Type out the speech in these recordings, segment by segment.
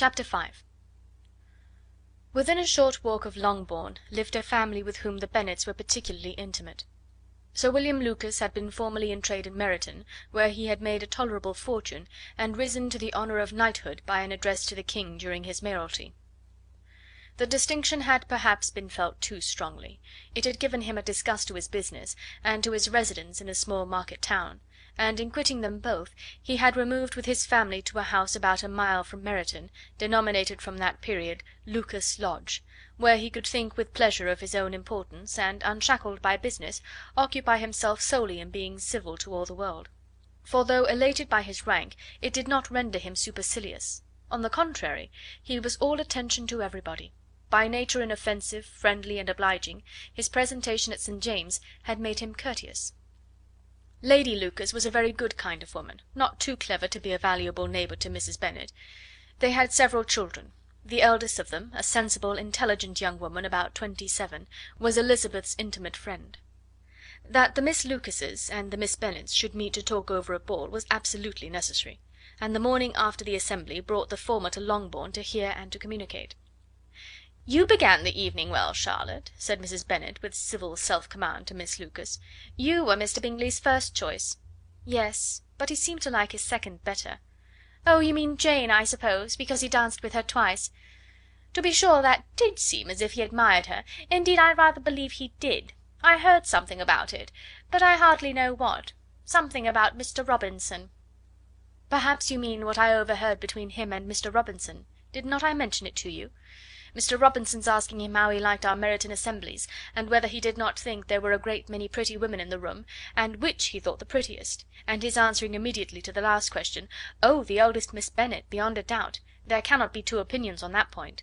Chapter V. Within a short walk of Longbourn lived a family with whom the Bennets were particularly intimate. Sir William Lucas had been formerly in trade in Meryton, where he had made a tolerable fortune, and risen to the honour of knighthood by an address to the King during his mayoralty. The distinction had perhaps been felt too strongly; it had given him a disgust to his business, and to his residence in a small market town, and in quitting them both he had removed with his family to a house about a mile from Meryton, denominated from that period Lucas Lodge, where he could think with pleasure of his own importance, and, unshackled by business, occupy himself solely in being civil to all the world. For though elated by his rank, it did not render him supercilious; on the contrary, he was all attention to everybody. By nature inoffensive, friendly, and obliging, his presentation at St. James's had made him courteous. Lady Lucas was a very good kind of woman, not too clever to be a valuable neighbour to Mrs. Bennet. They had several children. The eldest of them, a sensible, intelligent young woman about twenty seven, was Elizabeth's intimate friend. That the Miss Lucases and the Miss Bennets should meet to talk over a ball was absolutely necessary, and the morning after the assembly brought the former to Longbourn to hear and to communicate. "You began the evening well, Charlotte," said Mrs. Bennet, with civil self command, to Miss Lucas. "You were Mr. Bingley's first choice." "Yes, but he seemed to like his second better." "Oh, you mean Jane, I suppose, because he danced with her twice. To be sure, that did seem as if he admired her; indeed I rather believe he did. I heard something about it, but I hardly know what. Something about Mr. Robinson." "Perhaps you mean what I overheard between him and Mr. Robinson. Did not I mention it to you? Mr. Robinson's asking him how he liked our Meryton assemblies, and whether he did not think there were a great many pretty women in the room, and which he thought the prettiest, and his answering immediately to the last question, "Oh! the eldest Miss Bennet, beyond a doubt; there cannot be two opinions on that point.'"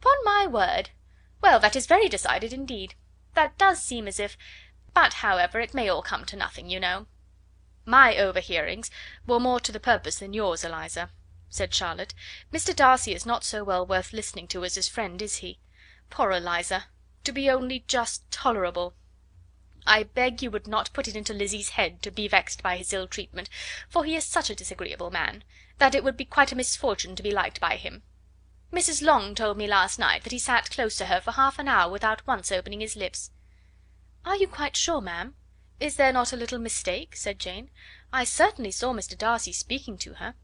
"Upon my word! Well, that is very decided indeed. That does seem as if but, however, it may all come to nothing, you know." "My overhearings were more to the purpose than yours, Eliza," said Charlotte. "Mr. Darcy is not so well worth listening to as his friend, is he? Poor Eliza! to be only just tolerable! I beg you would not put it into Lizzie's head to be vexed by his ill treatment, for he is such a disagreeable man, that it would be quite a misfortune to be liked by him. Mrs. Long told me last night that he sat close to her for half an hour without once opening his lips." "Are you quite sure, ma'am? Is there not a little mistake?" said Jane. "I certainly saw Mr. Darcy speaking to her."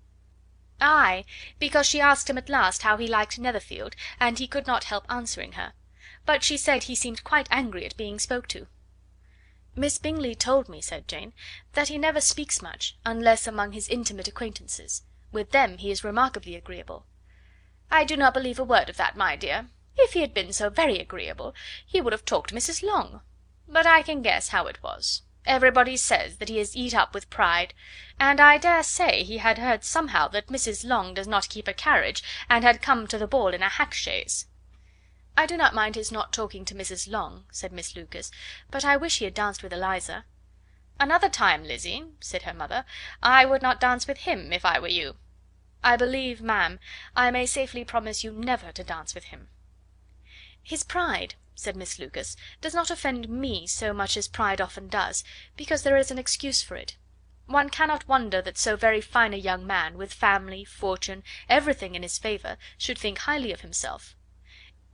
"Aye, because she asked him at last how he liked Netherfield, and he could not help answering her; but she said he seemed quite angry at being spoke to." "Miss Bingley told me," said Jane, "that he never speaks much, unless among his intimate acquaintances; with them he is remarkably agreeable." "I do not believe a word of that, my dear. If he had been so very agreeable, he would have talked to Mrs. Long. But I can guess how it was. Everybody says that he is eat up with pride, and I dare say he had heard somehow that Mrs. Long does not keep a carriage, and had come to the ball in a hack chaise." "I do not mind his not talking to Mrs. Long," said Miss Lucas, "but I wish he had danced with Eliza." "Another time, Lizzie," said her mother, "I would not dance with him, if I were you." "I believe, ma'am, I may safely promise you never to dance with him." "His pride," said Miss Lucas, "does not offend me so much as pride often does, because there is an excuse for it. One cannot wonder that so very fine a young man, with family, fortune, everything in his favour, should think highly of himself.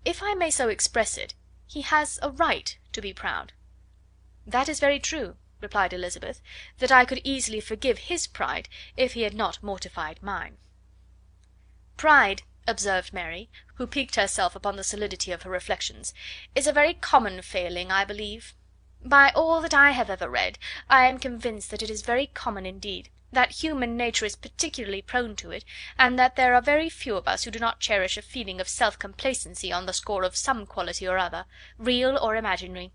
If I may so express it, he has a right to be proud." "That is very true," replied Elizabeth, "that I could easily forgive his pride if he had not mortified mine." "Pride," observed Mary, who piqued herself upon the solidity of her reflections, "is a very common failing, I believe. By all that I have ever read, I am convinced that it is very common indeed, that human nature is particularly prone to it, and that there are very few of us who do not cherish a feeling of self complacency on the score of some quality or other, real or imaginary.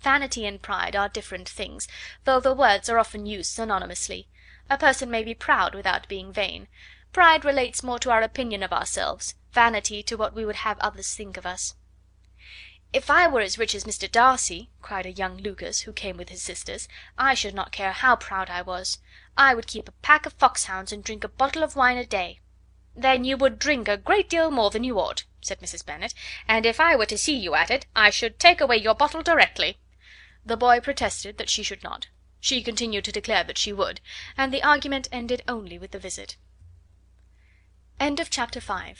Vanity and pride are different things, though the words are often used synonymously. A person may be proud without being vain. Pride relates more to our opinion of ourselves, vanity to what we would have others think of us. "If I were as rich as Mr. Darcy," cried a young Lucas, who came with his sisters, "I should not care how proud I was. I would keep a pack of foxhounds and drink a bottle of wine a day." "Then you would drink a great deal more than you ought," said Mrs. Bennet, "and if I were to see you at it, I should take away your bottle directly." The boy protested that she should not. She continued to declare that she would, and the argument ended only with the visit. End of chapter VI.